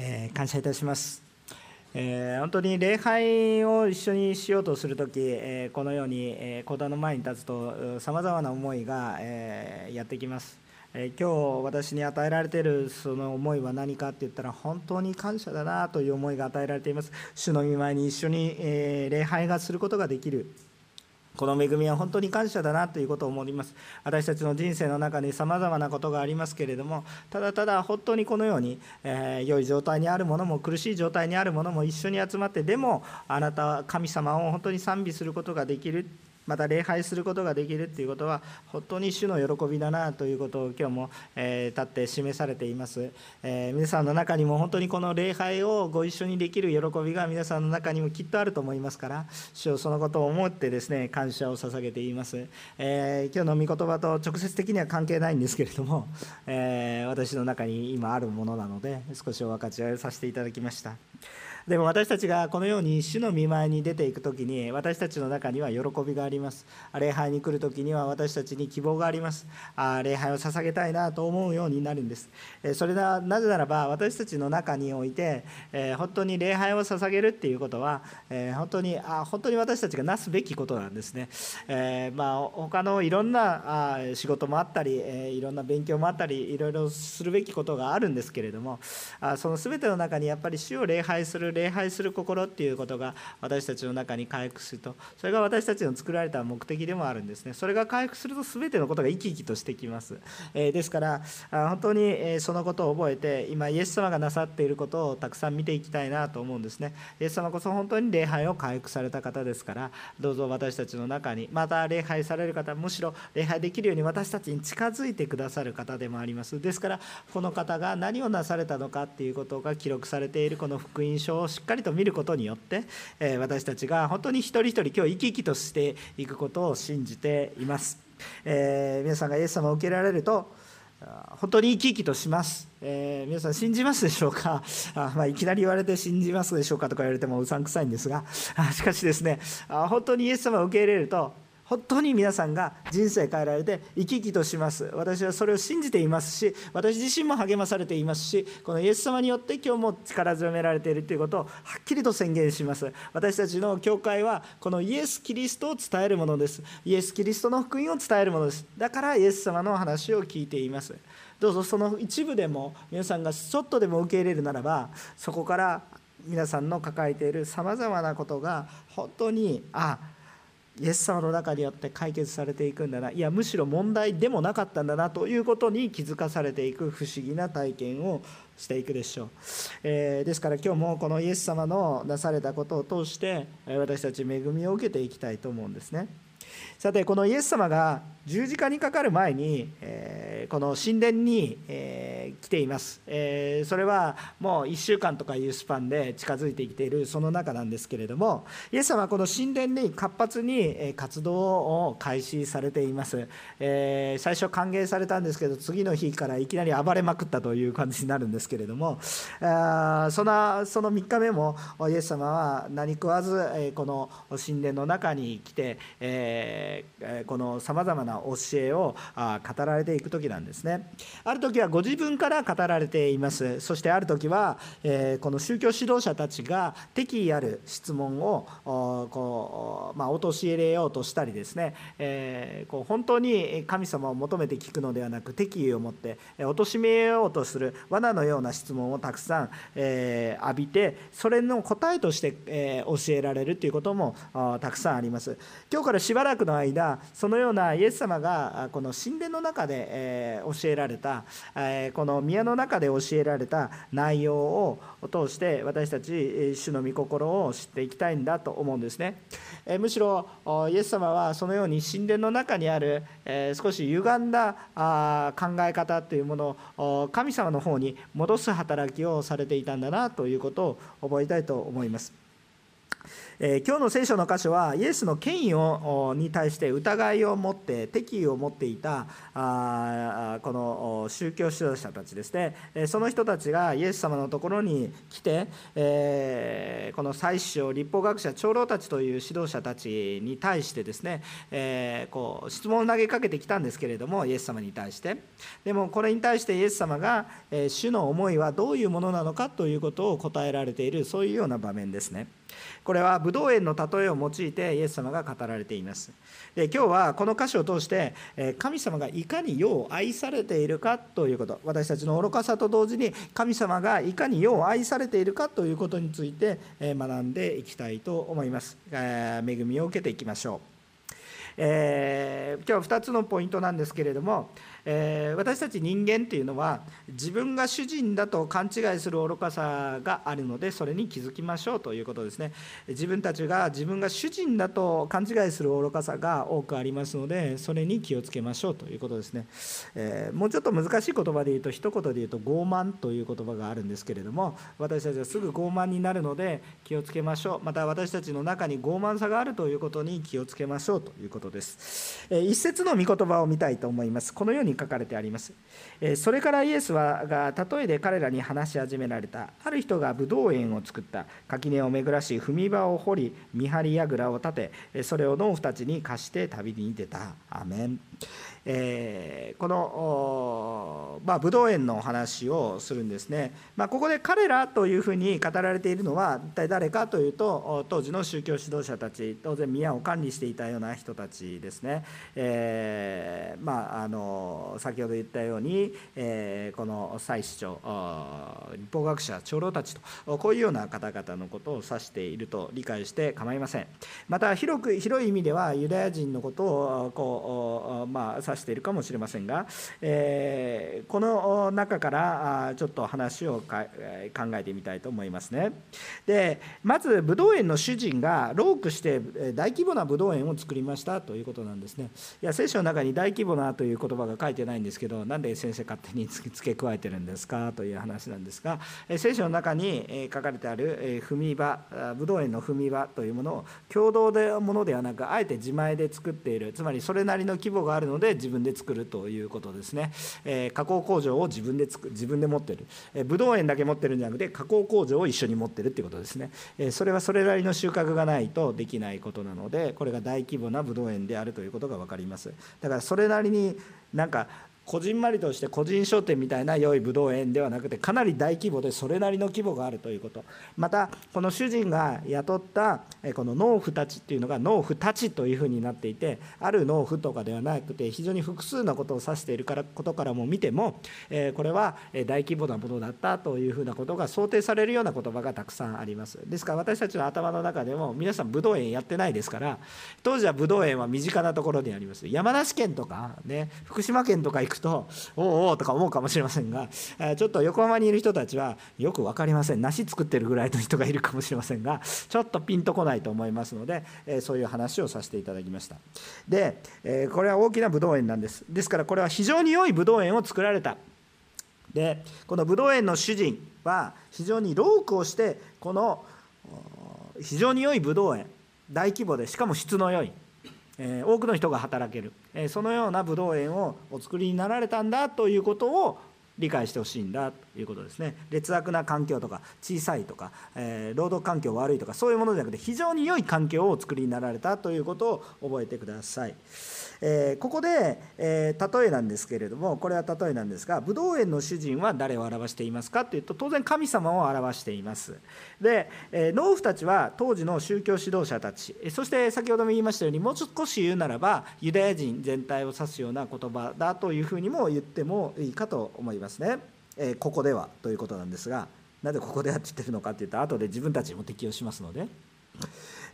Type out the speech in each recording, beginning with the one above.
えー、感謝いたします。えー、本当に礼拝を一緒にしようとするとき、えー、このように、えー、講談の前に立つとさまざまな思いが、えー、やってきます。えー、今日私に与えられているその思いは何かって言ったら本当に感謝だなという思いが与えられています。主の御前に一緒に、えー、礼拝がすることができる。この恵みは本当に感謝だなということを思います。私たちの人生の中にさまざまなことがありますけれども、ただただ本当にこのように、えー、良い状態にあるものも苦しい状態にあるものも一緒に集まって、でもあなたは神様を本当に賛美することができる。また礼拝することができるということは本当に主の喜びだなということを今日も、えー、立って示されています、えー、皆さんの中にも本当にこの礼拝をご一緒にできる喜びが皆さんの中にもきっとあると思いますから主をそのことを思ってですね感謝を捧げています、えー、今日の御言葉と直接的には関係ないんですけれども、え私の中に今あるものなので少しお分かち合いさせていただきました。でも私たちがこのように主の見舞いに出ていく時に私たちの中には喜びがあります。礼拝に来る時には私たちに希望があります。あ礼拝を捧げたいなと思うようになるんです。それはなぜならば私たちの中において本当に礼拝を捧げるっていうことは本当にあ本当に私たちがなすべきことなんですね、えまあ他のいろんな仕事もあったりいろんな勉強もあったりいろいろするべきことがあるんですけれどもその全ての中にやっぱり主を礼拝する礼拝する心っていうことが私たちの中に回復するとそれが私たちの作られた目的でもあるんですね。それが回復すると全てのことが生き生きとしてきます、えですから本当にそのことを覚えて今イエス様がなさっていることをたくさん見ていきたいなと思うんですね。イエス様こそ本当に礼拝を回復された方ですからどうぞ私たちの中にまた礼拝される方むしろ礼拝できるように私たちに近づいてくださる方でもあります。ですからこの方が何をなされたのかっていうことが記録されているこの福音書をしっかりと見ることによって、え私たちが本当に一人一人今日生き生きとしていくことを信じています、えー、皆さんがイエス様を受けられると本当に生き生きとします、えー、皆さん信じますでしょうか？あ、まあ、いきなり言われて信じますでしょうかとか言われてもうさんくさいんですがしかしですね本当にイエス様を受け入れると本当に皆さんが人生変えられて生き生きとします。私はそれを信じていますし私自身も励まされていますしこのイエス様によって今日も力強められているということをはっきりと宣言します。私たちの教会はこのイエス・キリストを伝えるものです。イエス・キリストの福音を伝えるものです。だからイエス様の話を聞いています。どうぞその一部でも皆さんがちょっとでも受け入れるならばそこから皆さんの抱えているさまざまなことが本当にああイエス様の中によって解決されていくんだな。いやむしろ問題でもなかったんだなということに気づかされていく不思議な体験をしていくでしょう、えー、ですから今日もこのイエス様のなされたことを通して私たち恵みを受けていきたいと思うんですね。さてこのイエス様が十字架にかかる前に、えー、この神殿に、えー、来ています、えー、それはもう1週間とかいうスパンで近づいてきているその中なんですけれどもイエス様はこの神殿に活発に活動を開始されています、え最初歓迎されたんですけど次の日からいきなり暴れまくったという感じになるんですけれどもあそのその3日目もイエス様は何食わず、この神殿の中に来て、えこのさまざまな教えを語られていく時なんですね。ある時はご自分から語られています。そしてある時は、えこの宗教指導者たちが敵意ある質問をこう、まあ、陥れようとしたりですね、えこう本当に神様を求めて聞くのではなく敵意を持って貶めようとする罠のような質問をたくさん、え浴びてそれの答えとして、え教えられるということもたくさんあります。今日からしばらくの間そのようなイエス様がこの神殿の中で教えられたこの宮の中で教えられた内容を通して私たち主の御心を知っていきたいんだと思うんですね。むしろイエス様はそのように神殿の中にある少し歪んだ考え方というものを神様の方に戻す働きをされていたんだなということを覚えたいと思います。えー、今日の聖書の箇所はイエスの権威をに対して疑いを持って敵意を持っていたあこの宗教指導者たちですねその人たちがイエス様のところに来て、えー、この祭司長立法学者長老たちという指導者たちに対してですね、えー、こう質問を投げかけてきたんですけれどもイエス様に対してでもこれに対してイエス様が、え、主の思いはどういうものなのかということを答えられているそういうような場面ですね。これはブドウ園の例えを用いてイエス様が語られています。で今日はこの箇所を通して神様がいかに世を愛されているかということ。私たちの愚かさと同時に神様がいかに世を愛されているかということについて学んでいきたいと思います。恵みを受けていきましょう。えー、今日は2つのポイントなんですけれども、えー、私たち人間っていうのは自分が主人だと勘違いする愚かさがあるのでそれに気づきましょうということですね。自分たちが自分が主人だと勘違いする愚かさが多くありますのでそれに気をつけましょうということですね、えー、もうちょっと難しい言葉で言うと一言で言うと傲慢という言葉があるんですけれども私たちはすぐ傲慢になるので気をつけましょう。また私たちの中に傲慢さがあるということに気をつけましょうということです。一節の御言葉を見たいと思います。このように書かれてあります。それからイエスはが例えで彼らに話し始められた。ある人がブドウ園を作った。垣根を巡らし、踏み場を掘り、見張り櫓を立て、それを農夫たちに貸して旅に出た。アメン。えー、この、まあ、武道園のお話をするんですね、まあ、ここで彼らというふうに語られているのは一体誰かというと当時の宗教指導者たち当然宮を管理していたような人たちですね、えー、まあ、あの先ほど言ったように、えー、この祭司長立法学者長老たちとこういうような方々のことを指していると理解して構いません。また広く広い意味ではユダヤ人のことをこう、まあ、指しているかもしれませんが、えー、この中からちょっと話を考えてみたいと思いますね。でまずブドウ園の主人がロークして大規模なブドウ園を作りましたということなんですね。いや聖書の中に大規模なという言葉が書いてないんですけどなんで先生勝手に付け加えてるんですかという話なんですが聖書の中に書かれてある踏み場ブドウ園の踏み場というものを共同でものではなくあえて自前で作っているつまりそれなりの規模があるので自自分で作るということですね、えー、加工工場を自分でつく自分で持ってる、えー、ブドウ園だけ持ってるんじゃなくて加工工場を一緒に持ってるっていうことですね、えー、それはそれなりの収穫がないとできないことなのでこれが大規模なブドウ園であるということが分かります。だからそれなりになんかこじんまりとして個人商店みたいな良いブドウ園ではなくてかなり大規模でそれなりの規模があるということ。またこの主人が雇ったこの農夫たちっていうのが農夫たちというふうになっていてある農夫とかではなくて非常に複数のことを指しているからことからも見てもこれは大規模なものだったというふうなことが想定されるような言葉がたくさんあります。ですから私たちの頭の中でも皆さんブドウ園やってないですから当時はブドウ園は身近なところにあります。山梨県とかね福島県とか行くくとおおおとか思うかもしれませんがちょっと横浜にいる人たちはよく分かりません。梨作ってるぐらいの人がいるかもしれませんがちょっとピンとこないと思いますのでそういう話をさせていただきました。でこれは大きなブドウ園なんです。ですからこれは非常に良いブドウ園を作られた。でこのブドウ園の主人は非常にロークをしてこの非常に良いブドウ園大規模でしかも質の良いえ多くの人が働ける、そのようなブドウ園をお作りになられたんだということを理解してほしいんだということですね劣悪な環境とか小さいとか、えー、労働環境悪いとかそういうものじゃなくて非常に良い環境をお作りになられたということを覚えてください。えー、ここで、えー、例えなんですけれどもこれは例えなんですがブドウ園の主人は誰を表していますかというと当然神様を表しています。で、えー、農夫たちは当時の宗教指導者たち。そして先ほども言いましたようにもう少し言うならばユダヤ人全体を指すような言葉だというふうにも言ってもいいかと思いますね、えここではということなんですがなぜここではって言ってるのかっていうと後で自分たちも適用しますので、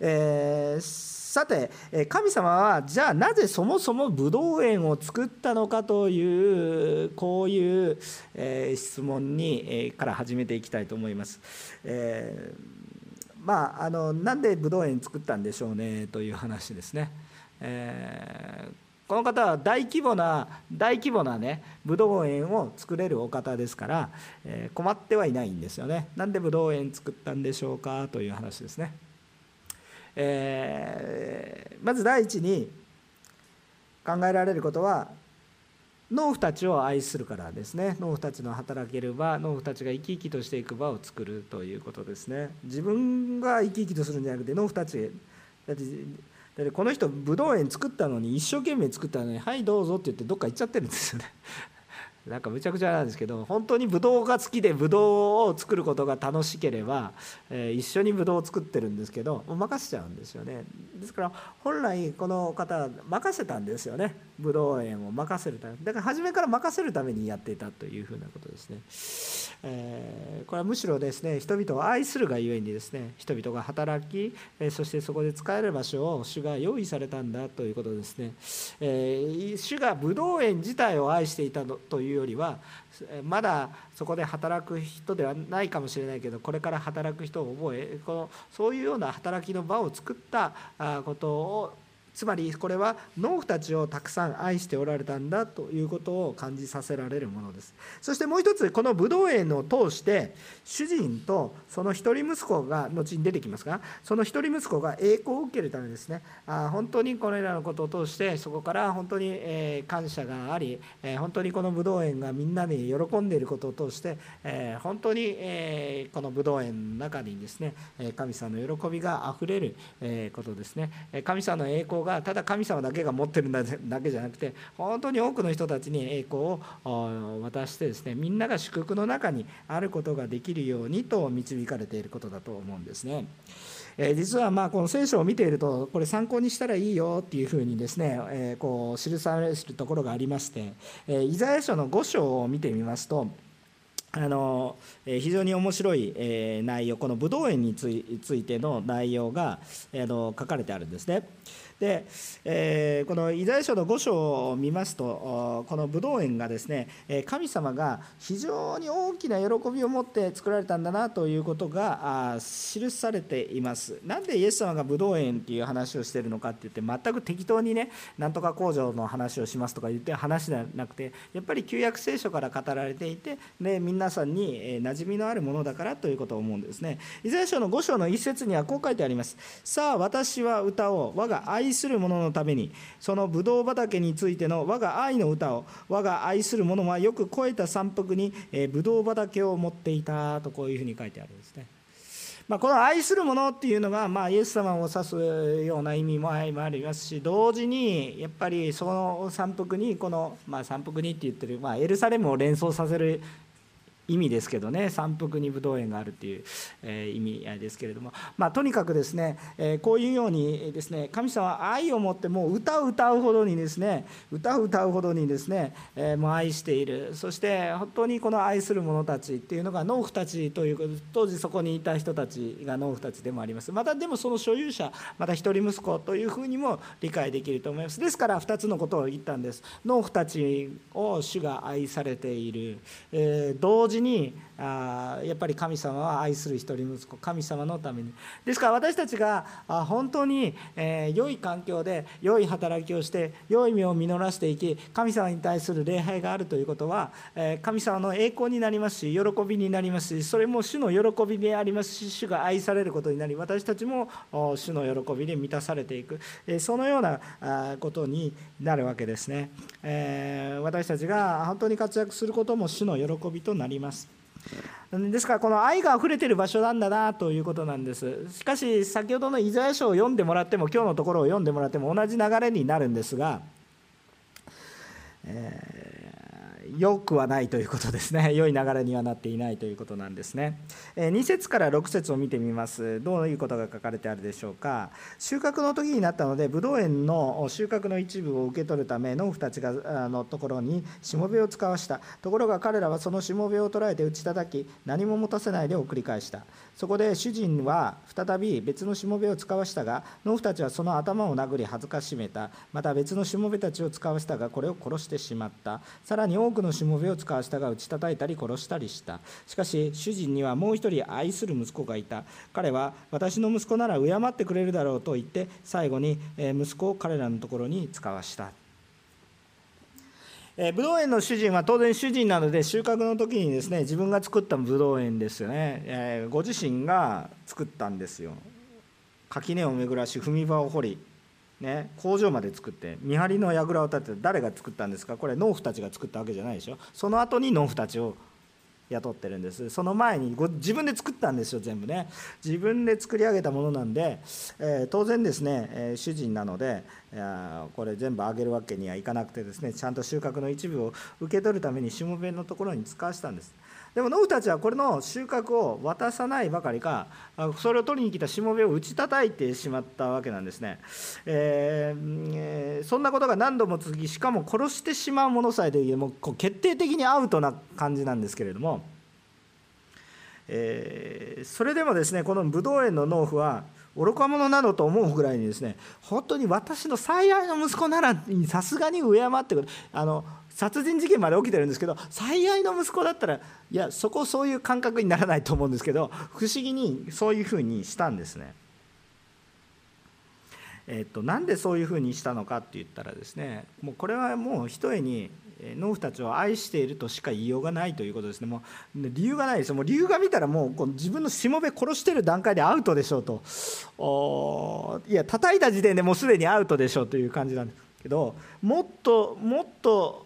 えーさて神様はじゃあなぜそもそもブドウ園を作ったのかというこういうえ質問にえから始めていきたいと思います。えー、まああのなんでブドウ園作ったんでしょうねという話ですね。えーこの方は大規模な大規模なねブドウ園を作れるお方ですから、え困ってはいないんですよね。なんでブドウ園作ったんでしょうかという話ですね。えー、まず第一に考えられることは農夫たちを愛するからですね。農夫たちの働ける場農夫たちが生き生きとしていく場を作るということですね。自分が生き生きとするんじゃなくて農夫たちだってだってこの人ぶどう園作ったのに一生懸命作ったのに「はいどうぞ」って言ってどっか行っちゃってるんですよね。なんかむちゃくちゃなんですけど本当にブドウが好きでブドウを作ることが楽しければ、えー、一緒にブドウを作ってるんですけど任せちゃうんですよね。ですから本来この方任せたんですよね。ブドウ園を任せるため。だから初めから任せるためにやっていたというふうなことですね、え、これはむしろですね人々を愛するがゆえにですね人々が働き、え、そしてそこで使える場所を主が用意されたんだということですね、え、主がブドウ園自体を愛していたのというよりはまだそこで働く人ではないかもしれないけどこれから働く人を覚えこのそういうような働きの場を作ったことをつまりこれは農夫たちをたくさん愛しておられたんだということを感じさせられるものです。そしてもう一つこのブドウ園を通して主人とその一人息子が後に出てきますがその一人息子が栄光を受けるためですね。あ本当にこれらのことを通してそこから本当に、感謝があり、本当にこのブドウ園がみんなで喜んでいることを通して、本当に、このブドウ園の中にですね神様の喜びがあふれることですね。神様の栄光がただ神様だけが持ってるだけじゃなくて本当に多くの人たちに栄光を渡してですねみんなが祝福の中にあることができるようにと導かれていることだと思うんですね。え実はまあこの聖書を見ているとこれ参考にしたらいいよっていうふうにですね、えこう記されるところがありまして、えイザヤ書の5章を見てみますとあの非常に面白い内容このブドウ園についての内容が書かれてあるんですね。で、えー、このイザヤ書の5章を見ますとこのブドウ園がですね神様が非常に大きな喜びを持って作られたんだなということが記されています。なんでイエス様がブドウ園っていう話をしてるのかって言って全く適当にねなんとか工場の話をしますとか言って話じゃなくてやっぱり旧約聖書から語られていてで皆さんに馴染みのあるものだからということを思うんですね。イザヤ書の5章の一節にはこう書いてあります。さあ私は歌おう。我が愛愛する者のためにそのブドウ畑についての我が愛の歌を我が愛する者はよく超えた山腹にブドウ畑を持っていたとこういうふうに書いてあるんですね。まあ、この愛する者っていうのが、まあ、イエス様を指すような意味もありますし同時にやっぱりその山腹にこの、まあ、山腹にって言ってる、まあ、エルサレムを連想させる意味ですけどね山腹にぶどう園があるっていう、え意味ですけれども、まあ、とにかくですね、えこういうようにですね神様は愛を持ってもう歌を歌うほどにですね歌を歌うほどにですね、えもう愛している。そして本当にこの愛する者たちっていうのが農夫たちという当時そこにいた人たちが農夫たちでもあります。またでもその所有者また一人息子というふうにも理解できると思います。ですから2つのことを言ったんです。農夫たちを主が愛されている、え同時にあやっぱり神様は愛する一人息子神様のために。ですから私たちが本当に、えー、良い環境で良い働きをして良い実を実らせていき神様に対する礼拝があるということは、えー、神様の栄光になりますし喜びになりますしそれも主の喜びでありますし主が愛されることになり私たちも主の喜びで満たされていく、えー、そのようなことになるわけですね、え私たちが本当に活躍することも主の喜びとなります。ですからこの愛が溢れてる場所なんだなということなんです。しかし先ほどのイザヤ書を読んでもらっても今日のところを読んでもらっても同じ流れになるんですが、え良くはないということですね。良い流れにはなっていないということなんですね。2節から6節を見てみます。どういうことが書かれてあるでしょうか。収穫の時になったのでブドウ園の収穫の一部を受け取るため農夫たちがのところにしもべを使わした。ところが彼らはそのしもべを捕らえて打ち叩き何も持たせないで送り返した。そこで主人は再び別のしもべを使わしたが農夫たちはその頭を殴り恥ずかしめた。また別のしもべたちを使わしたがこれを殺してしまった。さらに多くのしもべを使わしたが打ち叩いたり殺したりした。しかし主人にはもう一人愛する息子がいた。彼は私の息子なら敬ってくれるだろうと言って最後に息子を彼らのところに使わした。えブドウ園の主人は当然主人なので収穫の時にですね自分が作ったブドウ園ですよね、えご自身が作ったんですよ。垣根を巡らし踏み場を掘りね、工場まで作って見張りの櫓を建てて誰が作ったんですか？これ農夫たちが作ったわけじゃないでしょ。その後に農夫たちを雇ってるんです。その前に自分で作ったんですよ全部ね。自分で作り上げたものなんで、えー、当然ですね、えー、主人なのでこれ全部あげるわけにはいかなくてですねちゃんと収穫の一部を受け取るためにしもべのところに使わせたんです。でも農夫たちはこれの収穫を渡さないばかりかそれを取りに来たしもべを打ち叩いてしまったわけなんですね、えー、そんなことが何度も続きしかも殺してしまうものさえでもう決定的にアウトな感じなんですけれども、えー、それでもですねこのブドウ園の農夫は愚か者などと思うぐらいにですね本当に私の最愛の息子ならさすがに敬ってくる。あの殺人事件まで起きてるんですけど最愛の息子だったらいやそこそういう感覚にならないと思うんですけど不思議にそういうふうにしたんですね。えっと、なんでそういうふうにしたのかって言ったらですねもうこれはもうひとえに農夫たちを愛しているとしか言いようがないということですね。もう理由がないですもう理由が見たらもうこの自分のしもべ殺してる段階でアウトでしょうと。おいや叩いた時点でもうすでにアウトでしょうという感じなんですけどもっともっと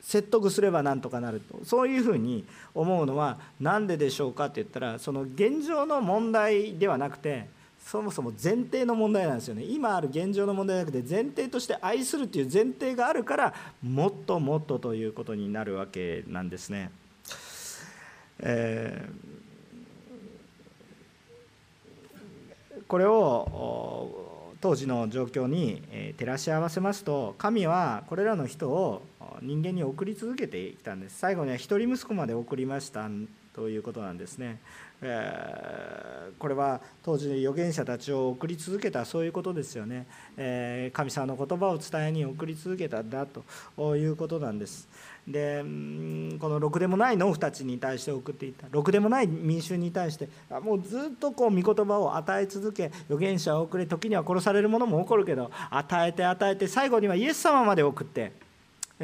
説得すればなんとかなるとそういうふうに思うのは何ででしょうかって言ったらその現状の問題ではなくてそもそも前提の問題なんですよね今ある現状の問題じゃなくて前提として愛するという前提があるからもっともっとということになるわけなんですね。えー、これを当時の状況に照らし合わせますと神はこれらの人を人間に送り続けてきたんです。最後には一人息子まで送りましたということなんですね、え、これは当時預言者たちを送り続けたそういうことですよね、え、神様の言葉を伝えに送り続けたんだということなんです。でこのろくでもない農夫たちに対して送っていた。ろくでもない民衆に対してもうずっとこう御言葉を与え続け預言者を送れ時には殺される者も起こるけど与えて与えて最後にはイエス様まで送って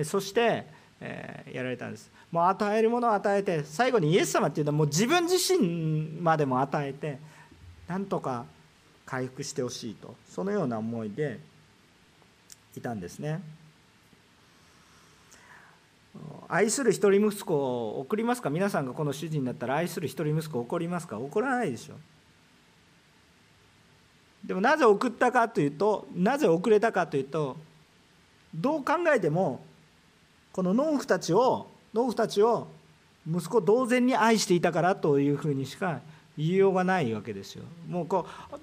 そして、えやられたんです。もう与えるものを与えて最後にイエス様っていうのはもう自分自身までも与えてなんとか回復してほしいとそのような思いでいたんですね。愛する一人息子を送りますか？皆さんがこの主人だったら愛する一人息子を怒りますか？怒らないでしょ。でもなぜ送ったかというとなぜ遅れたかというとどう考えてもこの農夫たちを農夫たちを息子同然に愛していたからというふうにしか言いようがないわけですよ。もうこう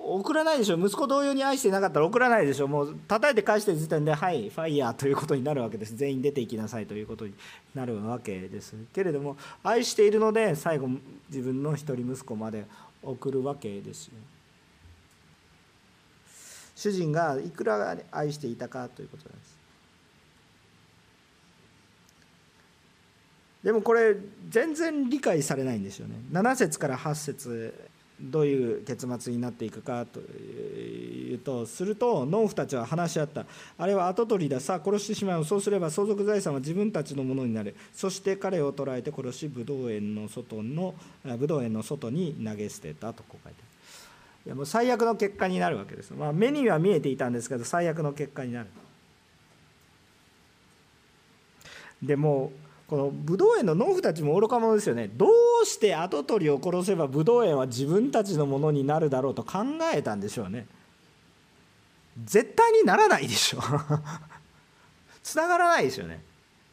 送らないでしょ。息子同様に愛していなかったら送らないでしょ。もう叩いて返してる時点ではいファイヤーということになるわけです。全員出ていきなさいということになるわけです。けれども愛しているので最後自分の一人息子まで送るわけですよ。主人がいくら愛していたかということです。でもこれ全然理解されないんですよね。7節から8節どういう結末になっていくかというとすると農夫たちは話し合った。あれは跡取りだ。さあ殺してしまう。そうすれば相続財産は自分たちのものになる。そして彼を捕らえて殺しブドウ園の外のブドウ園の外に投げ捨てたとこう書いてある。いやもう最悪の結果になるわけです、まあ、目には見えていたんですけど最悪の結果になる。でもこのブドウ園の農夫たちも愚か者ですよね。どうして跡取りを殺せばブドウ園は自分たちのものになるだろうと考えたんでしょうね。絶対にならないでしょ。つながらないですよね。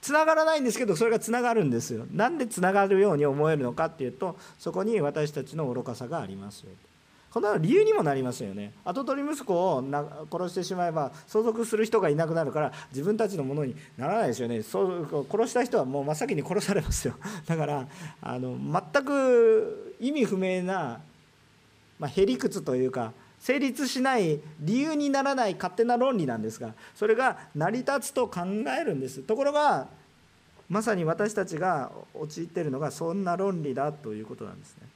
つながらないんですけどそれがつながるんですよ。なんでつながるように思えるのかっていうとそこに私たちの愚かさがありますよ。この理由にもなりますよね。跡取り息子を殺してしまえば相続する人がいなくなるから自分たちのものにならないですよね。そう殺した人はもう真っ先に殺されますよ。だからあの全く意味不明な、まあ、へりくつというか成立しない理由にならない勝手な論理なんですがそれが成り立つと考えるんです。ところがまさに私たちが陥っているのがそんな論理だということなんですね。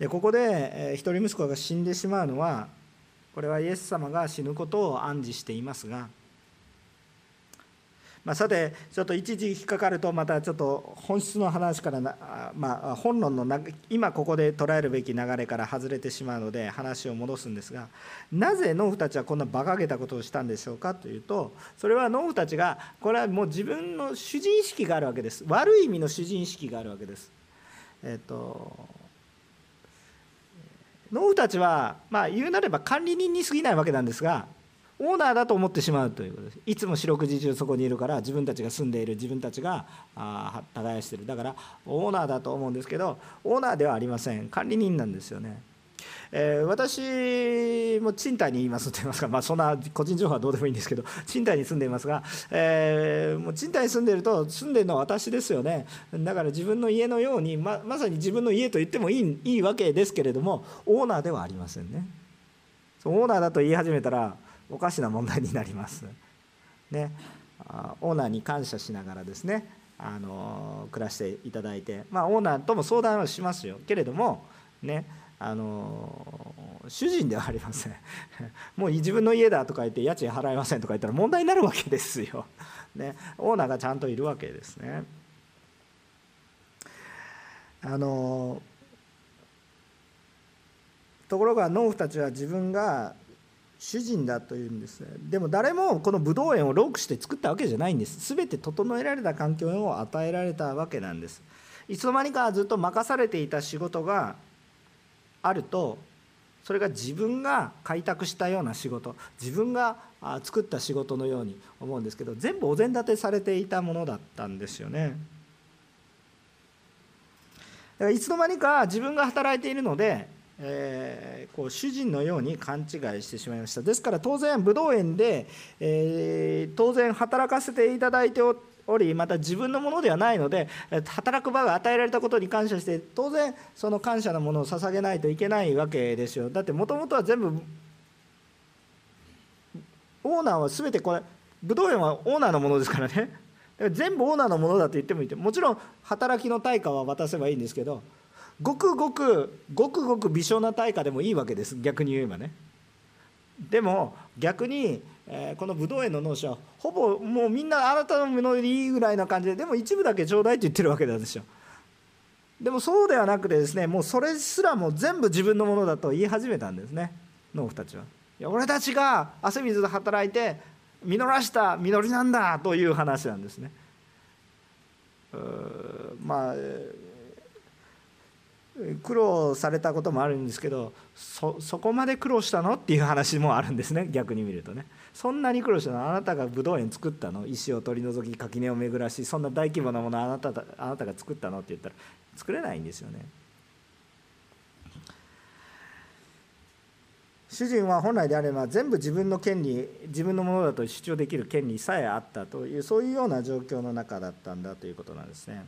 でここで、一人息子が死んでしまうのはこれはイエス様が死ぬことを暗示していますがまあ、さて、ちょっと一時引っかかると、またちょっと本質の話からな、まあ、本論のな今ここで捉えるべき流れから外れてしまうので、話を戻すんですが、なぜ農夫たちはこんな馬鹿げたことをしたんでしょうかというと、それは農夫たちが、これはもう自分の主人意識があるわけです、悪い意味の主人意識があるわけです。えっ、と農夫たちは、まあ、言うなれば管理人に過ぎないわけなんですが、オーナーだと思ってしまうということです。いつも四六時中そこにいるから自分たちが住んでいる自分たちがあ耕してる。だからオーナーだと思うんですけどオーナーではありません。管理人なんですよね。えー、私も賃貸にいますと言いますか、まあ、そんな個人情報はどうでもいいんですけど 賃貸に住んでいますが、えー、もう賃貸に住んでると住んでるのは私ですよねだから自分の家のようにままさに自分の家と言ってもいいいいわけですけれどもオーナーではありませんね。オーナーだと言い始めたらおかしな問題になります。ね、オーナーに感謝しながらですねあの暮らしていただいて、まあ、オーナーとも相談はしますよけれどもねあの主人ではありません。もう自分の家だとか言って家賃払えませんとか言ったら問題になるわけですよ、ね、オーナーがちゃんといるわけですね。あのところが農夫たちは自分が主人だというんですでも誰もこのブドウ園をロークして作ったわけじゃないんです。全て整えられた環境を与えられたわけなんです。いつの間にかずっと任されていた仕事があるとそれが自分が開拓したような仕事自分が作った仕事のように思うんですけど全部お膳立てされていたものだったんですよね。だからいつの間にか自分が働いているのでえー、こう主人のように勘違いしてしまいました。ですから当然武道園で、えー、当然働かせていただいておおりまた自分のものではないので働く場が与えられたことに感謝して当然その感謝のものを捧げないといけないわけですよ。だってもともとは全部オーナーは全てこれ武道園はオーナーのものですからね。全部オーナーのものだと言ってもいいもちろん働きの対価は渡せばいいんですけどごくごくごくごく微小な対価でもいいわけです。逆に言えばね。でも逆に、え、このブドウ園の農者はほぼもうみんなあなたのものいいぐらいな感じででも一部だけちょうだいって言ってるわけなんですよ。でもそうではなくてですねもうそれすらも全部自分のものだと言い始めたんですね農夫たちは。いや俺たちが汗水で働いて実らした実りなんだという話なんですね。まあ苦労されたこともあるんですけどそこまで苦労したのっていう話もあるんですね逆に見るとね。そんなに苦労したの？あなたがブドウ園作ったの？石を取り除き垣根を巡らし？そんな大規模なものあなたあなたが作ったの？って言ったら作れないんですよね。主人は本来であれば全部自分の権利自分のものだと主張できる権利さえあったというそういうような状況の中だったんだということなんですね。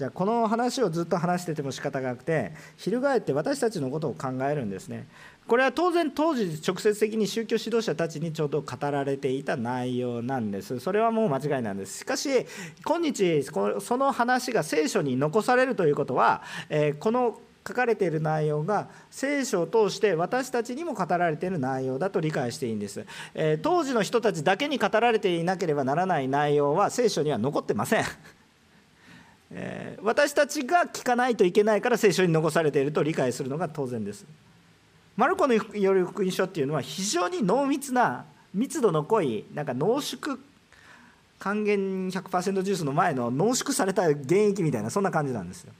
じゃあこの話をずっと話してても仕方がなくて翻って私たちのことを考えるんですね。これは当然当時直接的に宗教指導者たちにちょうど語られていた内容なんです。それはもう間違いなんです。しかし今日その話が聖書に残されるということは、えこの書かれている内容が聖書を通して私たちにも語られている内容だと理解していいんです、え当時の人たちだけに語られていなければならない内容は聖書には残ってません。え、私たちが聞かないといけないから聖書に残されていると理解するのが当然です。マルコのよる福音書っていうのは非常に濃密な密度の濃いなんか濃縮還元100%ジュースの前の濃縮された原液みたいなそんな感じなんですよ。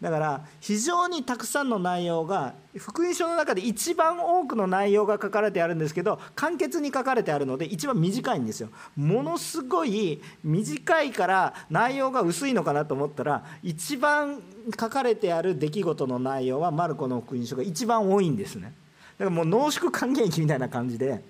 だから非常にたくさんの内容が福音書の中で一番多くの内容が書かれてあるんですけど簡潔に書かれてあるので一番短いんですよ。ものすごい短いから内容が薄いのかなと思ったら一番書かれてある出来事の内容はマルコの福音書が一番多いんですね。だからもう濃縮還元期みたいな感じで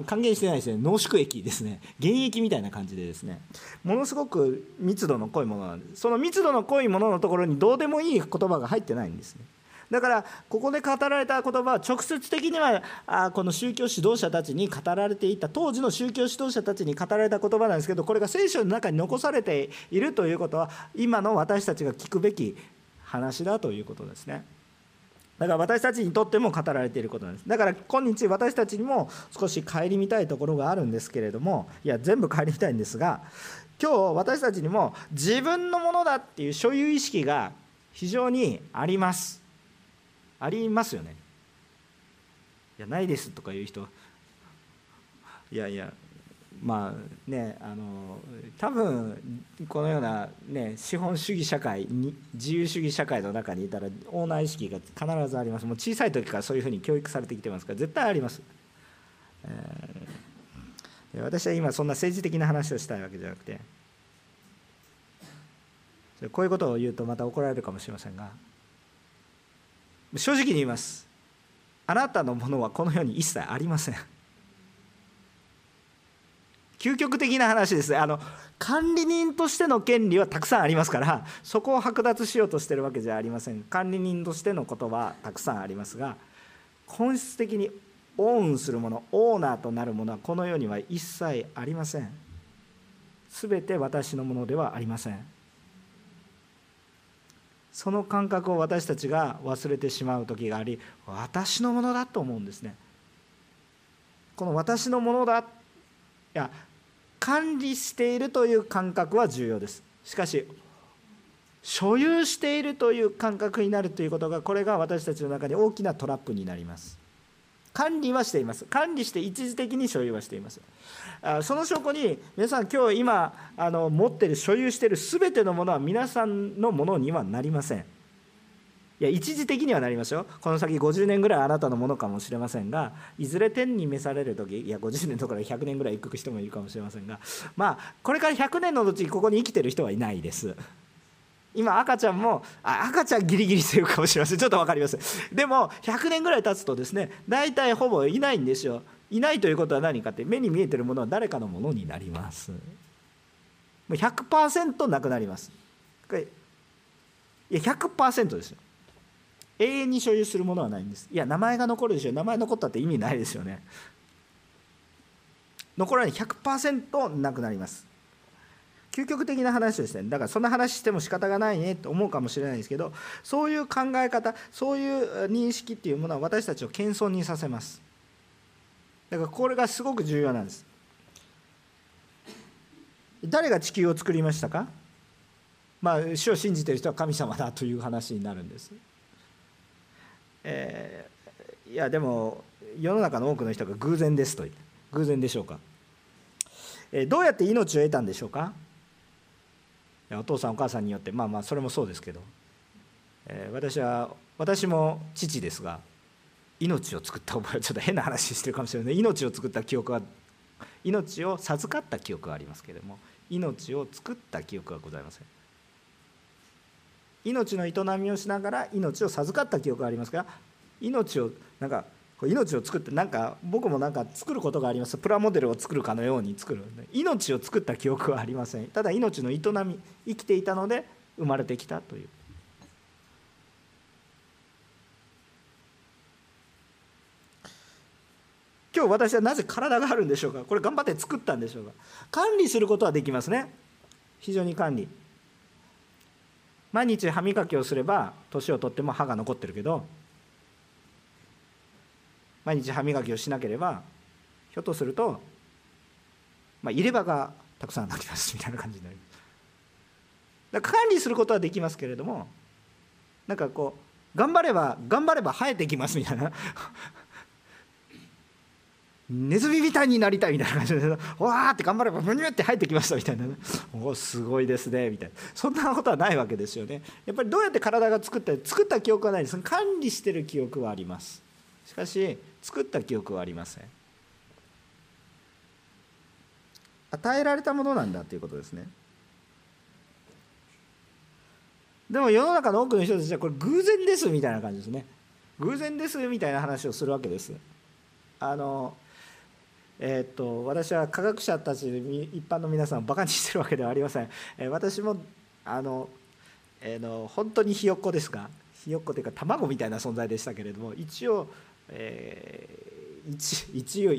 還元してないですね。濃縮液ですね。原液みたいな感じでですね。ものすごく密度の濃いものなんです。その密度の濃いもののところにどうでもいい言葉が入ってないんですね。だからここで語られた言葉は直接的にはあこの宗教指導者たちに語られていた当時の宗教指導者たちに語られた言葉なんですけどこれが聖書の中に残されているということは今の私たちが聞くべき話だということですね。だから私たちにとっても語られていることなんです。だから今日私たちにも少し顧みたいところがあるんですけれどもいや全部顧みたいんですが今日私たちにも自分のものだっていう所有意識が非常にあります。ありますよね。いやないですとかいう人。いやいやまあねあの多分このような、ね、資本主義社会に自由主義社会の中にいたらオーナー意識が必ずあります。もう小さい時からそういうふうに教育されてきてますから絶対あります、えー、私は今そんな政治的な話をしたいわけじゃなくてこういうことを言うとまた怒られるかもしれませんが正直に言います。あなたのものはこの世に一切ありません。究極的な話ですあの管理人としての権利はたくさんありますからそこを剥奪しようとしてるわけじゃありません。管理人としてのことはたくさんありますが本質的にオンするものオーナーとなるものはこの世には一切ありません。全て私のものではありません。その感覚を私たちが忘れてしまう時があり私のものだと思うんですね。この私のものだいや管理しているという感覚は重要です。しかし所有しているという感覚になるということがこれが私たちの中に大きなトラップになります。管理はしています。管理して一時的に所有はしています。その証拠に皆さん今日今あの持っている所有している全てのものは皆さんのものにはなりません。いや一時的にはなりますよこの先50年ぐらいあなたのものかもしれませんがいずれ天に召される時いや50年とか100年ぐらい行く人もいるかもしれませんがまあこれから100年のうちここに生きてる人はいないです。今赤ちゃんもあ赤ちゃんギリギリセーフかもしれません。ちょっと分かります。でも100年ぐらい経つとですね大体ほぼいないんですよ。いないということは何かって目に見えてるものは誰かのものになります。もう100%なくなります。これいや100%ですよ。永遠に所有するものはないんです。いや名前が残るでしょ。名前残ったって意味ないですよね。残らない。100%なくなります。究極的な話ですねだからそんな話しても仕方がないねと思うかもしれないですけどそういう考え方そういう認識っていうものは私たちを謙遜にさせます。だからこれがすごく重要なんです。誰が地球を作りましたか？まあ主を信じている人は神様だという話になるんです。えー、いやでも世の中の多くの人が偶然ですと言って偶然でしょうか、えー、どうやって命を得たんでしょうか。お父さんお母さんによってまあまあそれもそうですけど、えー、私は私も父ですが命を作った覚えはちょっと変な話してるかもしれない命を作った記憶は命を授かった記憶はありますけれども命を作った記憶はございません。命の営みをしながら命を授かった記憶がありますが命をなんか命を作ってなんか僕もなんか作ることがあります。プラモデルを作るかのように作る。命を作った記憶はありません。ただ命の営み生きていたので生まれてきたという。今日私はなぜ体があるんでしょうか？これ頑張って作ったんでしょうか？管理することはできますね。非常に管理。毎日歯磨きをすれば年を取っても歯が残ってるけど毎日歯磨きをしなければひょっとすると、まあ、入れ歯がたくさんなりますみたいな感じになります。だから管理することはできますけれどもなんかこう頑張れば頑張れば生えてきますみたいな。ネズミみたいになりたいみたいな感じでわーって頑張ればブニュって入ってきましたみたいなおすごいですねみたいな。そんなことはないわけですよね。やっぱりどうやって体が作った作った記憶はないです管理してる記憶はあります。しかし作った記憶はありません。与えられたものなんだということですね。でも世の中の多くの人たちはこれ偶然ですみたいな感じですね。偶然ですみたいな話をするわけです。あのえー、と私は科学者たち一般の皆さんをバカにしてるわけではありません、え、私もあの、えー、の本当にひよっこですがひよっこというか卵みたいな存在でしたけれども一応、えー、一一応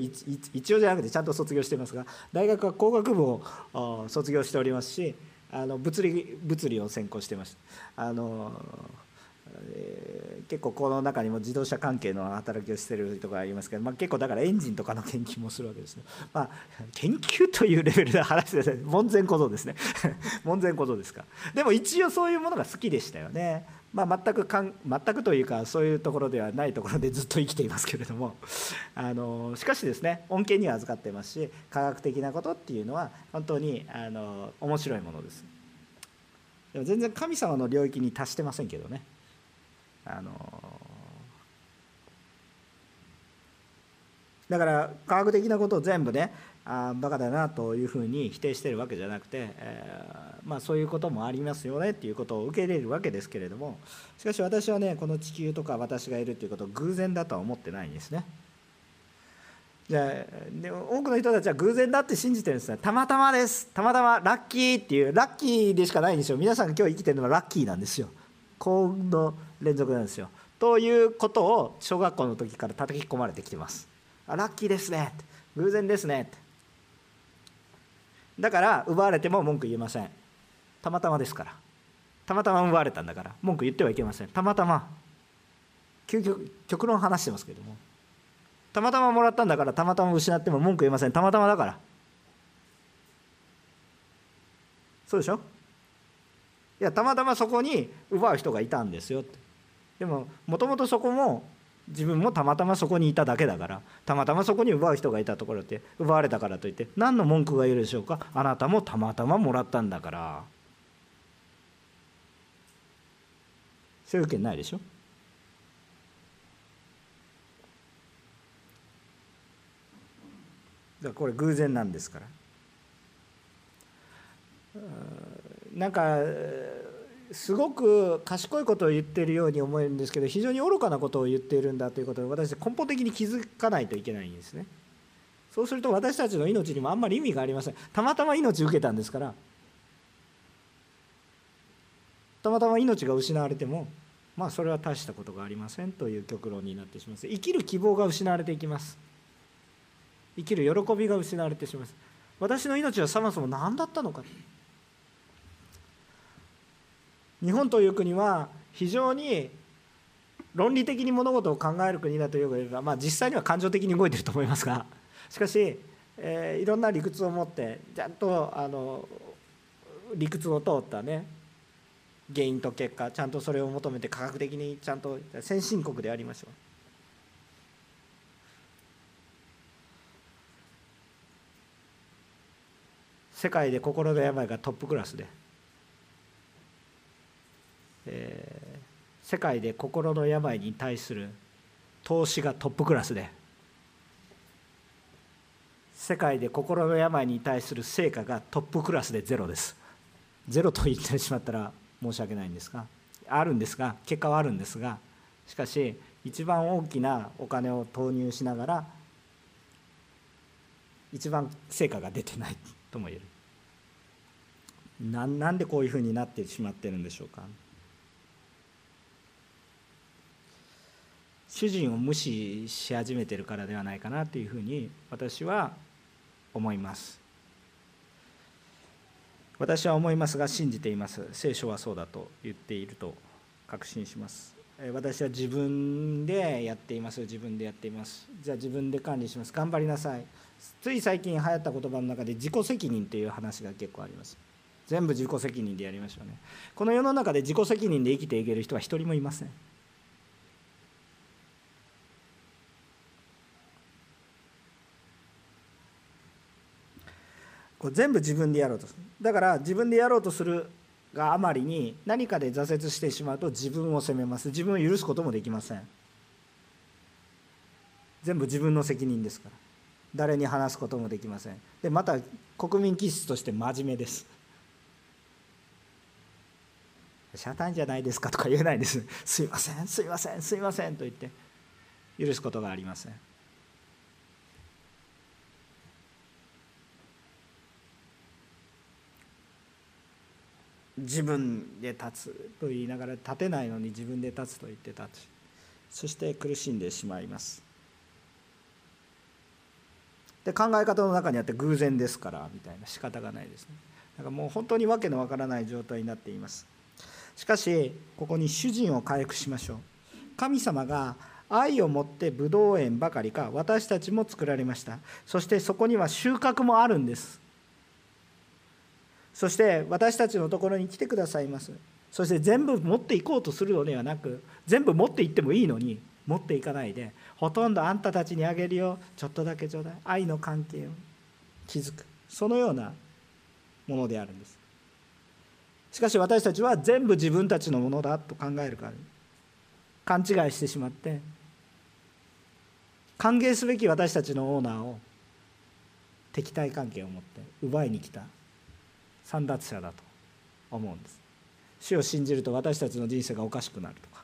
一応じゃなくてちゃんと卒業してますが大学は工学部を卒業しておりますしあの物理物理を専攻してましたあの結構この中にも自動車関係の働きをしてる人がいますけど、まあ、結構だからエンジンとかの研究もするわけですね。まあ、研究というレベルで話してる門前小僧ですね 門前小僧ですかでも一応そういうものが好きでしたよね。まあ、全くかん全くというかそういうところではないところでずっと生きていますけれどもあのしかしですね恩恵には預かってますし科学的なことっていうのは本当にあの面白いものです。でも全然神様の領域に達してませんけどね。あのだから科学的なことを全部ねあバカだなというふうに否定してるわけじゃなくて、えー、まあ、そういうこともありますよねっていうことを受け入れるわけですけれどもしかし私はねこの地球とか私がいるっていうことを偶然だとは思ってないんですね。じゃで多くの人たちは偶然だって信じてるんですね。たまたまです。たまたまラッキーっていうラッキーでしかないんですよ。皆さんが今日生きてるのはラッキーなんですよ。幸運の連続なんですよ。ということを小学校の時から叩き込まれてきてます。あラッキーですね。偶然ですね。だから奪われても文句言えません。たまたまですから。たまたま奪われたんだから。文句言ってはいけません。たまたま。究極極論話してますけども。たまたまもらったんだから。たまたま失っても文句言えません。たまたまだから。そうでしょ？いやたまたまそこに奪う人がいたんですよって。でももともとそこも自分もたまたまそこにいただけだからたまたまそこに奪う人がいたところって奪われたからといって何の文句が言えるでしょうか？あなたもたまたまもらったんだから。そういう権ないでしょ？だからこれ偶然なんですから。なんかすごく賢いことを言っているように思えるんですけど非常に愚かなことを言っているんだということを私根本的に気づかないといけないんですね。そうすると私たちの命にもあんまり意味がありません。たまたま命を受けたんですからたまたま命が失われてもまあそれは大したことがありませんという極論になってしまいます。生きる希望が失われていきます。生きる喜びが失われてしまいます。私の命はそもそも何だったのか。日本という国は非常に論理的に物事を考える国だというか、まあ、実際には感情的に動いてると思いますが しかし、えー、いろんな理屈を持ってちゃんとあの理屈を通ったね原因と結果ちゃんとそれを求めて科学的にちゃんと先進国でありましょう。世界で心の病がトップクラスでえー、世界で心の病に対する投資がトップクラスで世界で心の病に対する成果がトップクラスでゼロです。ゼロと言ってしまったら申し訳ないんですがあるんですが結果はあるんですがしかし一番大きなお金を投入しながら一番成果が出てないとも言える。なんでこういうふうになってしまってるんでしょうか。主人を無視し始めてるからではないかなというふうに私は思います。私は思いますが信じています。聖書はそうだと言っていると確信します。私は自分でやっています。自分でやっています。じゃあ自分で管理します。頑張りなさい。つい最近流行った言葉の中で自己責任という話が結構あります。全部自己責任でやりましょうね。この世の中で自己責任で生きていける人は一人もいません。こう全部自分でやろうとする。だから自分でやろうとするがあまりに何かで挫折してしまうと自分を責めます。自分を許すこともできません。全部自分の責任ですから。誰に話すこともできません。でまた国民気質として真面目です社短じゃないですかとか言えないですすいませんすいませんすいませんと言って許すことがありません。自分で立つと言いながら立てないのに自分で立つと言って立つそして苦しんでしまいます。で考え方の中にあって偶然ですからみたいな仕方がないですね。だからもう本当に訳のわからない状態になっています。しかしここに主人を回復しましょう。神様が愛を持ってブドウ園ばかりか私たちも作られました。そしてそこには収穫もあるんです。そして私たちのところに来てくださいます。そして全部持っていこうとするのではなく全部持っていってもいいのに持っていかないでほとんどあんたたちにあげるよ。ちょっとだけちょうだい。愛の関係を。築く。そのようなものであるんです。しかし私たちは全部自分たちのものだと考えるから勘違いしてしまって歓迎すべき私たちのオーナーを敵対関係を持って奪いに来た。散奪者だと思うんです。主を信じると私たちの人生がおかしくなるとか。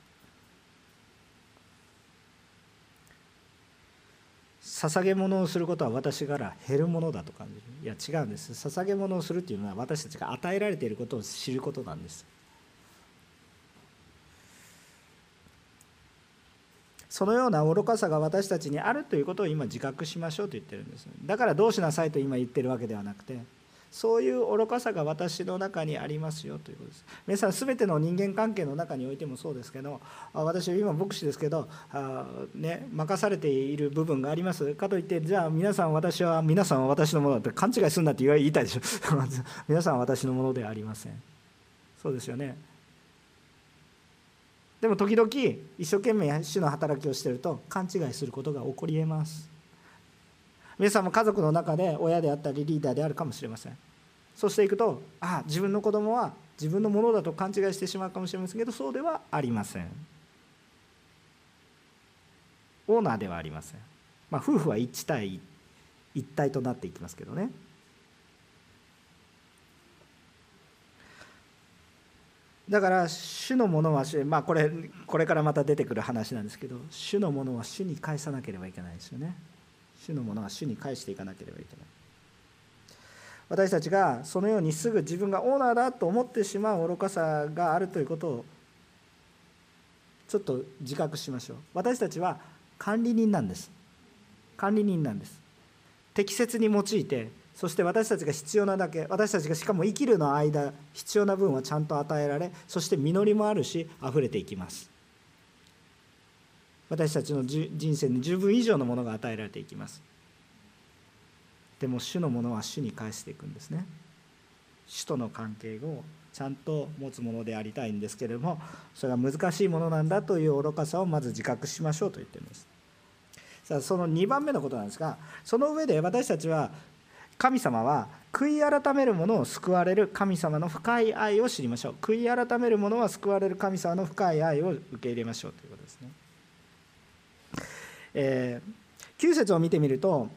捧げ物をすることは私から減るものだと感じる。いや違うんです。捧げ物をするっていうのは私たちが与えられていることを知ることなんです。そのような愚かさが私たちにあるということを今自覚しましょうと言ってるんです。だからどうしなさいと今言ってるわけではなくてそういう愚かさが私の中にありますよということです。皆さん全ての人間関係の中においてもそうですけど私は今牧師ですけどあ、ね、任されている部分があります。かといってじゃあ皆さん私は皆さんは私のものだって勘違いすんだって言いたいでしょ。皆さんは私のものではありません。そうですよね。でも時々一生懸命主の働きをしてると勘違いすることが起こりえます。皆さんも家族の中で親であったりリーダーであるかもしれません。そうしていくとああ自分の子供は自分のものだと勘違いしてしまうかもしれませんけどそうではありません。オーナーではありません、まあ、夫婦は一対一体となっていきますけどね。だから主のものは主、まあ、これこれからまた出てくる話なんですけど主のものは主に返さなければいけないですよね。主のものは主に返していかなければいけない。私たちがそのようにすぐ自分がオーナーだと思ってしまう愚かさがあるということをちょっと自覚しましょう。私たちは管理人なんです。管理人なんです。適切に用いてそして私たちが必要なだけ私たちがしかも生きるの間必要な分はちゃんと与えられそして実りもあるし溢れていきます。私たちの人生に十分以上のものが与えられていきます。でも主のものは主に返していくんですね。主との関係をちゃんと持つものでありたいんですけれどもそれが難しいものなんだという愚かさをまず自覚しましょうと言ってるんです。さあその2番目のことなんですがその上で私たちは神様は悔い改める者を救われる神様の深い愛を知りましょう。悔い改める者は救われる神様の深い愛を受け入れましょうということですね。えー、9節を見てみると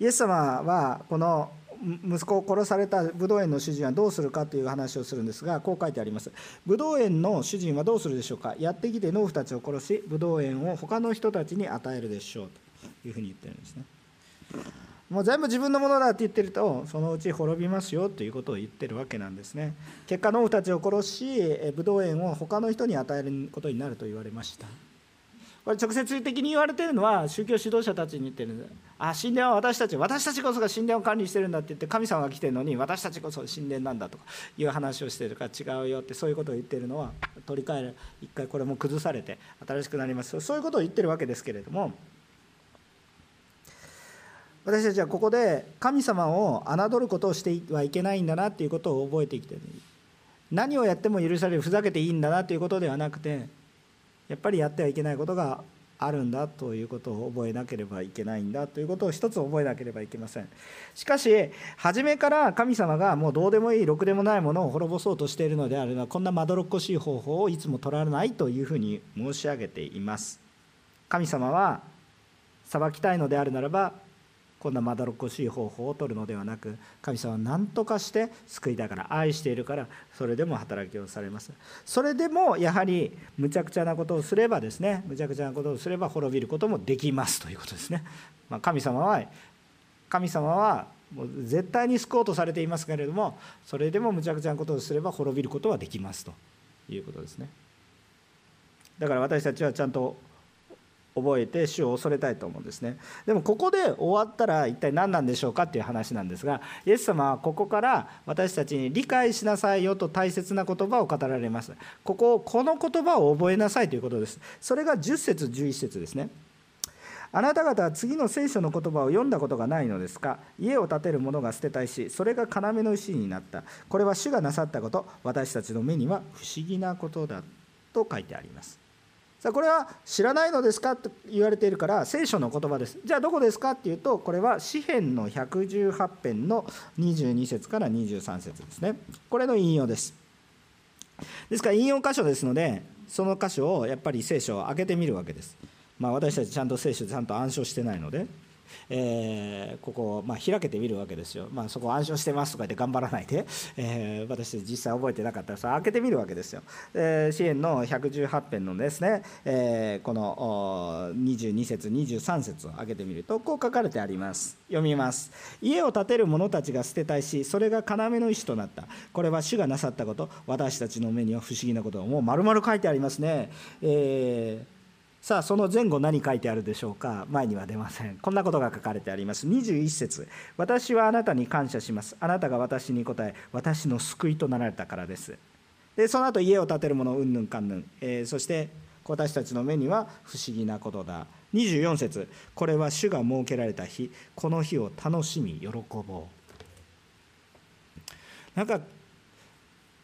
イエス様はこの息子を殺されたブドウ園の主人はどうするかという話をするんですがこう書いてあります。ブドウ園の主人はどうするでしょうか？やってきて農夫たちを殺しブドウ園を他の人たちに与えるでしょうというふうに言ってるんですね。もう全部自分のものだって言ってるとそのうち滅びますよということを言ってるわけなんですね。結果農夫たちを殺しブドウ園を他の人に与えることになると言われました。これ直接的に言われてるのは宗教指導者たちに言ってるんですあ神殿は私たち私たちこそが神殿を管理してるんだって言って神様が来てるのに私たちこそ神殿なんだとかいう話をしてるから違うよってそういうことを言ってるのは取り替える一回これも崩されて新しくなります。そういうことを言ってるわけですけれども私たちはここで神様を侮ることをしてはいけないんだなっていうことを覚えてきてる。何をやっても許されるふざけていいんだなということではなくてやっぱりやってはいけないことがあるんだということを覚えなければいけないんだということを一つ覚えなければいけません。しかし初めから神様がもうどうでもいいろくでもないものを滅ぼそうとしているのであればこんなまどろっこしい方法をいつも取らないというふうに申し上げています。神様は裁きたいのであるならばこんなまどろっこしい方法を取るのではなく神様は何とかして救いだから愛しているからそれでも働きをされます。それでもやはりむちゃくちゃなことをすればですねむちゃくちゃなことをすれば滅びることもできます。ということですね、まあ、神様は神様はもう絶対に救おうとされていますけれどもそれでもむちゃくちゃなことをすれば滅びることはできます。ということですね。だから私たちはちゃんと覚えて主を恐れたいと思うんですね。でもここで終わったら一体何なんでしょうかっていう話なんですがイエス様はここから私たちに理解しなさいよと大切な言葉を語られます。こここの言葉を覚えなさいということです。それが10節11節ですね。あなた方は次の聖書の言葉を読んだことがないのですか？家を建てる者が捨てたいしそれが要の石になった。これは主がなさったこと。私たちの目には不思議なことだ。と書いてあります。さあこれは知らないのですかと言われているから聖書の言葉です。じゃあどこですかっていうとこれは詩篇の118編の22節から23節ですね。これの引用です。ですから引用箇所ですのでその箇所をやっぱり聖書を開けてみるわけです。まあ私たちちゃんと聖書ちゃんと暗唱してないので。えー、ここをまあ開けてみるわけですよ、まあ、そこ暗唱してますとか言って頑張らないで、えー、私実際覚えてなかったらそれ開けてみるわけですよ。えー、支援の118編のですね、えー、この22節23節を開けてみるとこう書かれてあります。読みます。家を建てる者たちが捨てたいしそれが要の石となった。これは主がなさったこと。私たちの目には不思議なこと。をもう丸々書いてありますね、えーさあその前後何書いてあるでしょうか？前には出ません。こんなことが書かれてあります。21節。私はあなたに感謝します。あなたが私に答え私の救いとなられたからです。でその後家を建てる者うんぬんかんぬん、えー、そして私たちの目には不思議なことだ。24節。これは主が設けられた日。この日を楽しみ喜ぼう。なんか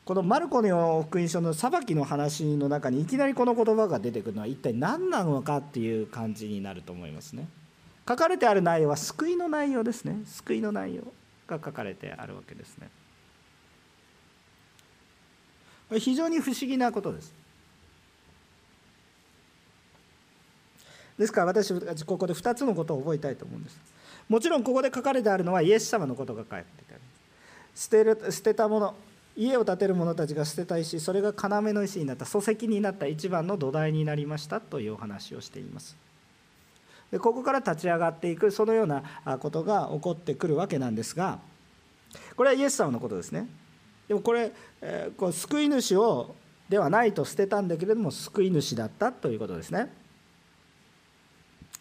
このマルコの福音書の裁きの話の中にいきなりこの言葉が出てくるのは一体何なのかっていう感じになると思いますね。書かれてある内容は救いの内容ですね。救いの内容が書かれてあるわけですね。これ非常に不思議なことです。ですから私たちここで2つのことを覚えたいと思うんです。もちろんここで書かれてあるのはイエス様のことが書いてある。捨てる捨てたもの家を建てる者たちが捨てた石それが要の石になった礎石になった一番の土台になりましたというお話をしています。でここから立ち上がっていくそのようなことが起こってくるわけなんですがこれはイエス様のことですね。でもこれ、えー、こう救い主をではないと捨てたんだけれども救い主だったということですね。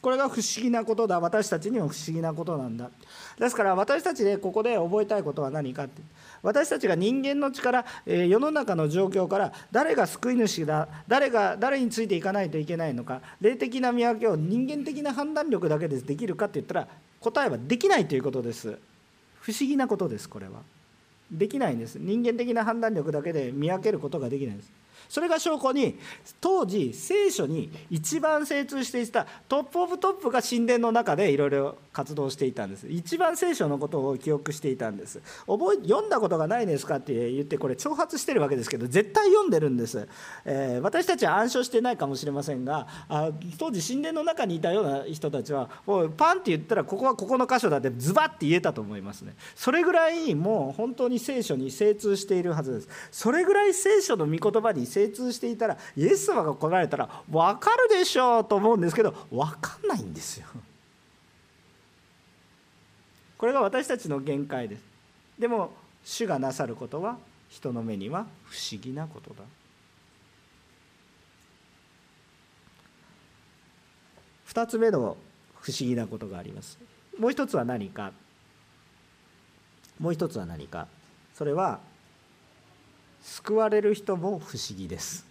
これが不思議なことだ。私たちにも不思議なことなんだ。ですから私たちでここで覚えたいことは何かって。私たちが人間の力世の中の状況から誰が救い主だ誰が誰についていかないといけないのか霊的な見分けを人間的な判断力だけでできるかって言ったら答えはできないということです。不思議なことですこれは。できないんです。人間的な判断力だけで見分けることができないんです。それが証拠に当時聖書に一番精通していたトップ・オブ・トップが神殿の中でいろいろ活動していたんです。一番聖書のことを記憶していたんです。覚え読んだことがないですかって言ってこれ挑発してるわけですけど絶対読んでるんです、えー、私たちは暗唱してないかもしれませんがあ当時神殿の中にいたような人たちはパンって言ったらここはここの箇所だってズバッて言えたと思いますね。それぐらいもう本当に聖書に精通しているはずです。それぐらい聖書の御言葉に精通していたらイエス様が来られたら分かるでしょうと思うんですけど分かんないんですよ。これが私たちの限界です。でも主がなさることは人の目には不思議なことだ。2つ目の不思議なことがあります。もう一つは何かもう一つは何かそれは救われる人も不思議です。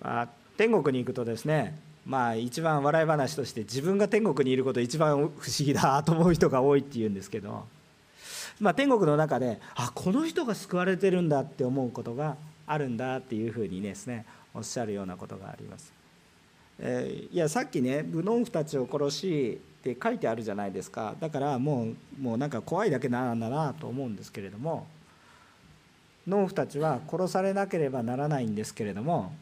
まあ、天国に行くとですねまあ一番笑い話として自分が天国にいること一番不思議だと思う人が多いっていうんですけど、まあ、天国の中であこの人が救われてるんだって思うことがあるんだっていうふうにですねおっしゃるようなことがあります。えー、いやさっきねブノンフたちを殺しって書いてあるじゃないですか。だからもうもうなんか怖いだけなんだなと思うんですけれども農夫たちは殺されなければならないんですけれども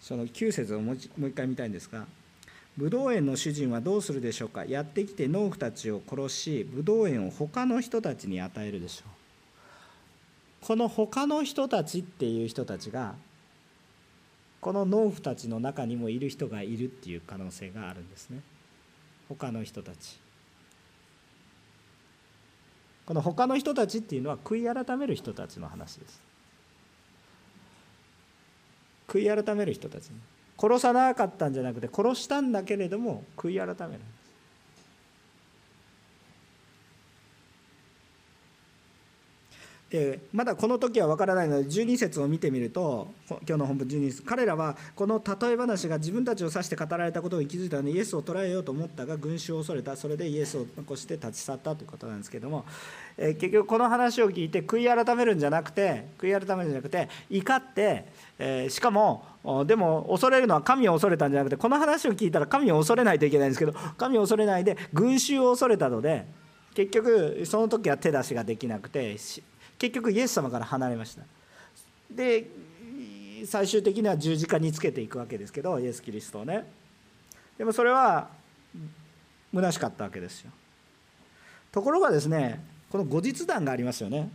その9節をもう一回見たいんですがブドウ園の主人はどうするでしょうか。やってきて農夫たちを殺しブドウ園を他の人たちに与えるでしょう。この他の人たちっていう人たちがこの農夫たちの中にもいる人がいるっていう可能性があるんですね。他の人たち。この他の人たちっていうのは悔い改める人たちの話です。悔い改める人たち。殺さなかったんじゃなくて殺したんだけれども悔い改める。でまだこの時は分からないので12節を見てみると今日の本文12節彼らはこの例え話が自分たちを指して語られたことを気づいたのでイエスを捕らえようと思ったが群衆を恐れた。それでイエスを残して立ち去ったということなんですけども、え結局この話を聞いて悔い改めるんじゃなくて悔い改めるんじゃなくて怒って、えしかもでも恐れるのは神を恐れたんじゃなくてこの話を聞いたら神を恐れないといけないんですけど神を恐れないで群衆を恐れたので結局その時は手出しができなくて結局イエス様から離れました。で最終的には十字架につけていくわけですけどイエス・キリストをね。でもそれは虚しかったわけですよ。ところがですねこの後日談がありますよね。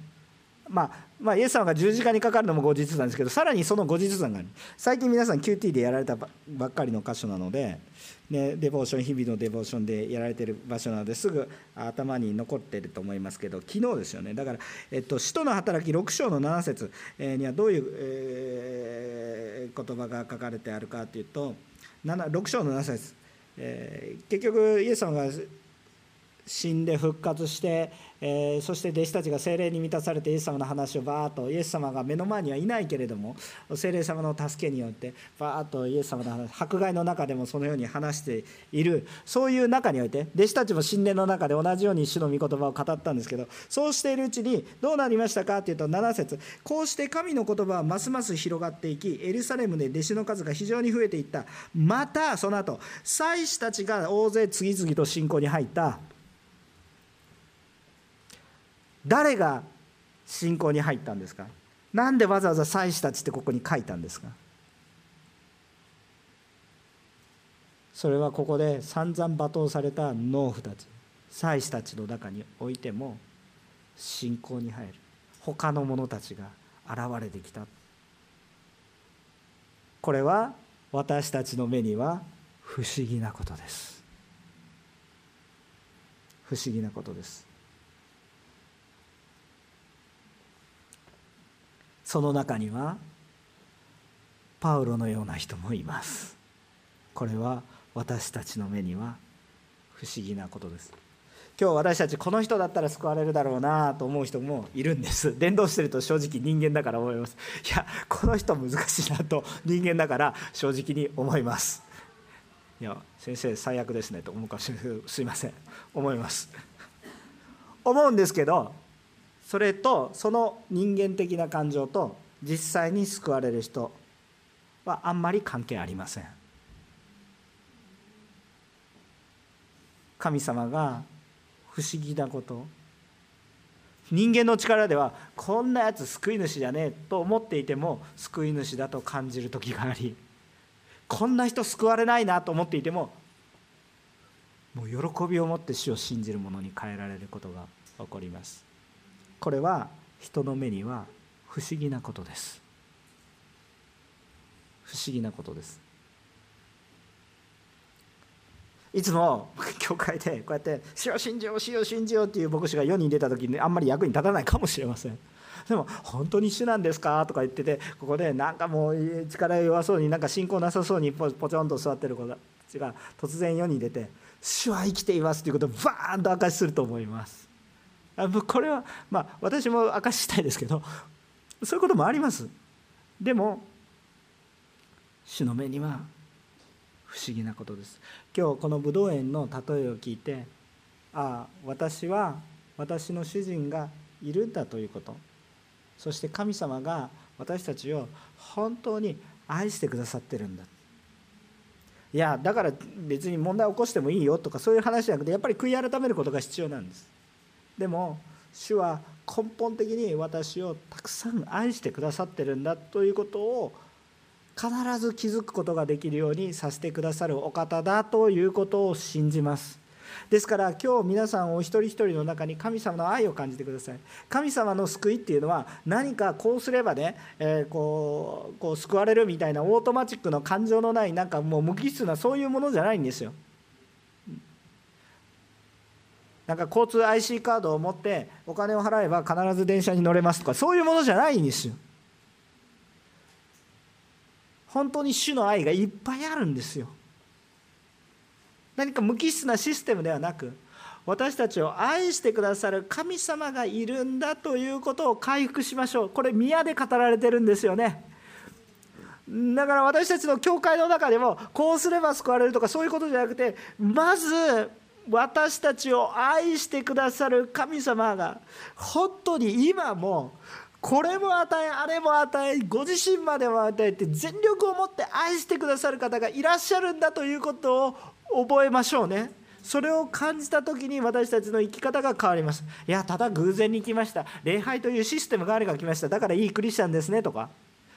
まあ、まあ、イエス様が十字架にかかるのも後日談ですけどさらにその後日談がある最近皆さん QT でやられたばっかりの箇所なのでね、デボーション日々のデボーションでやられてる場所なのですぐ頭に残ってると思いますけど昨日ですよね。だから、えっと、使徒の働き6章の7節にはどういう、えー、言葉が書かれてあるかというと6章の7節、えー、結局イエス様が死んで復活して、えー、そして弟子たちが精霊に満たされてイエス様の話をバーッとイエス様が目の前にはいないけれども精霊様の助けによってバーッとイエス様の話迫害の中でもそのように話しているそういう中において弟子たちも神殿の中で同じように主の御言葉を語ったんですけどそうしているうちにどうなりましたかというと7節こうして神の言葉はますます広がっていきエルサレムで弟子の数が非常に増えていった。またその後祭司たちが大勢次々と信仰に入った。誰が信仰に入ったんですか？なんでわざわざ祭司たちってここに書いたんですか？それはここで散々罵倒された農夫たち祭司たちの中においても信仰に入る他の者たちが現れてきた。これは私たちの目には不思議なことです。不思議なことです。その中にはパウロのような人もいます。これは私たちの目には不思議なことです。今日私たちこの人だったら救われるだろうなと思う人もいるんです。伝道してると正直人間だから思います。いやこの人難しいなと人間だから正直に思います。いや先生最悪ですねと思うかもしれない。すいません。思います。思うんですけどそれとその人間的な感情と実際に救われる人はあんまり関係ありません。神様が不思議なこと。人間の力ではこんなやつ救い主じゃねえと思っていても救い主だと感じる時がありこんな人救われないなと思っていてももう喜びを持って主を信じる者に変えられることが起こります。これは人の目には不思議なことです。不思議なことです。いつも 教会でこうやって「死を信じよう死を信じよう」っていう牧師が世に出た時にあんまり役に立たないかもしれません。でも「本当に主なんですか?」とか言っててここでなんかもう力弱そうになんか信仰なさそうにポチョンと座ってる子たちが突然世に出て「主は生きています」ということをバーンと明かしすると思います。あこれはまあ私も明かしたいですけどそういうこともあります。でも主の目には不思議なことです。今日この武道園の例えを聞いてああ私は私の主人がいるんだということ。そして神様が私たちを本当に愛してくださってるんだ。いやだから別に問題起こしてもいいよとかそういう話じゃなくてやっぱり悔い改めることが必要なんです。でも主は根本的に私をたくさん愛してくださってるんだということを必ず気づくことができるようにさせてくださるお方だということを信じます。ですから今日皆さんお一人一人の中に神様の愛を感じてください。神様の救いっていうのは何かこうすればね、えー、こうこう救われるみたいなオートマチックの感情のないなんかもう無機質なそういうものじゃないんですよ。なんか交通 IC カードを持ってお金を払えば必ず電車に乗れますとかそういうものじゃないんですよ。本当に主の愛がいっぱいあるんですよ。何か無機質なシステムではなく私たちを愛してくださる神様がいるんだということを回復しましょう。これ宮で語られてるんですよね。だから私たちの教会の中でもこうすれば救われるとかそういうことじゃなくてまず私たちを愛してくださる神様が本当に今もこれも与えあれも与えご自身までも与えて全力を持って愛してくださる方がいらっしゃるんだということを覚えましょうね。それを感じた時に私たちの生き方が変わります。いやただ偶然に来ました。礼拝というシステムがあれが来ました。だからいいクリスチャンですねとか。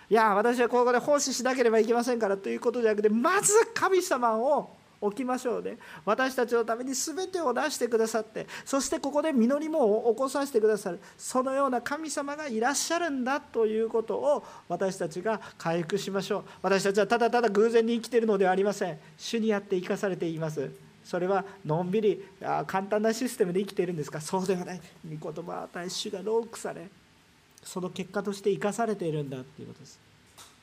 いや私はここで奉仕しなければいけませんからということじゃなくてまず神様を置きましょうね。私たちのために全てを出してくださってそしてここで実りも起こさせてくださる。そのような神様がいらっしゃるんだということを私たちが回復しましょう。私たちはただただ偶然に生きているのではありません。主にあって生かされています。それはのんびり簡単なシステムで生きているんですかそうではない。御言葉を与え主がロークされその結果として生かされているんだということです。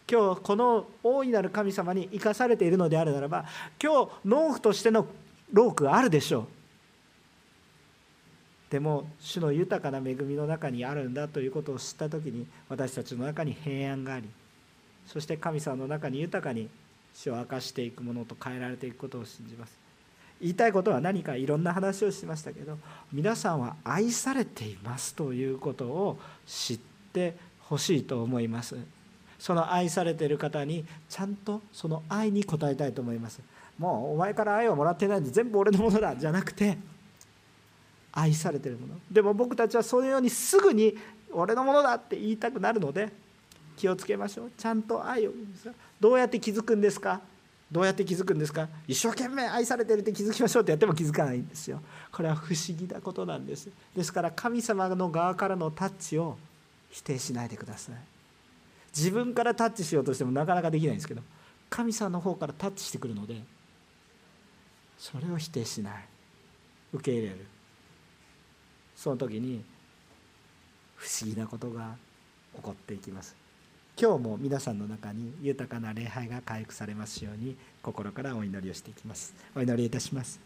今日この大いなる神様に生かされているのであるならば今日農夫としての労苦があるでしょう。でも主の豊かな恵みの中にあるんだということを知った時に私たちの中に平安がありそして神様の中に豊かに主を明かしていくものと変えられていくことを信じます。言いたいことは何かいろんな話をしましたけど皆さんは愛されていますということを知ってほしいと思います。その愛されている方にちゃんとその愛に応えたいと思います。もうお前から愛をもらってないんで全部俺のものだじゃなくて愛されてるもの。でも僕たちはそのようにすぐに俺のものだって言いたくなるので気をつけましょう。ちゃんと愛を。どうやって気づくんですか？どうやって気づくんですか？一生懸命愛されてるって気づきましょうってやっても気づかないんですよ。これは不思議なことなんです。ですから神様の側からのタッチを否定しないでください。自分からタッチしようとしてもなかなかできないんですけど神様の方からタッチしてくるのでそれを否定しない。受け入れる。その時に不思議なことが起こっていきます。今日も皆さんの中に豊かな礼拝が回復されますように心からお祈りをしていきます。お祈りいたします。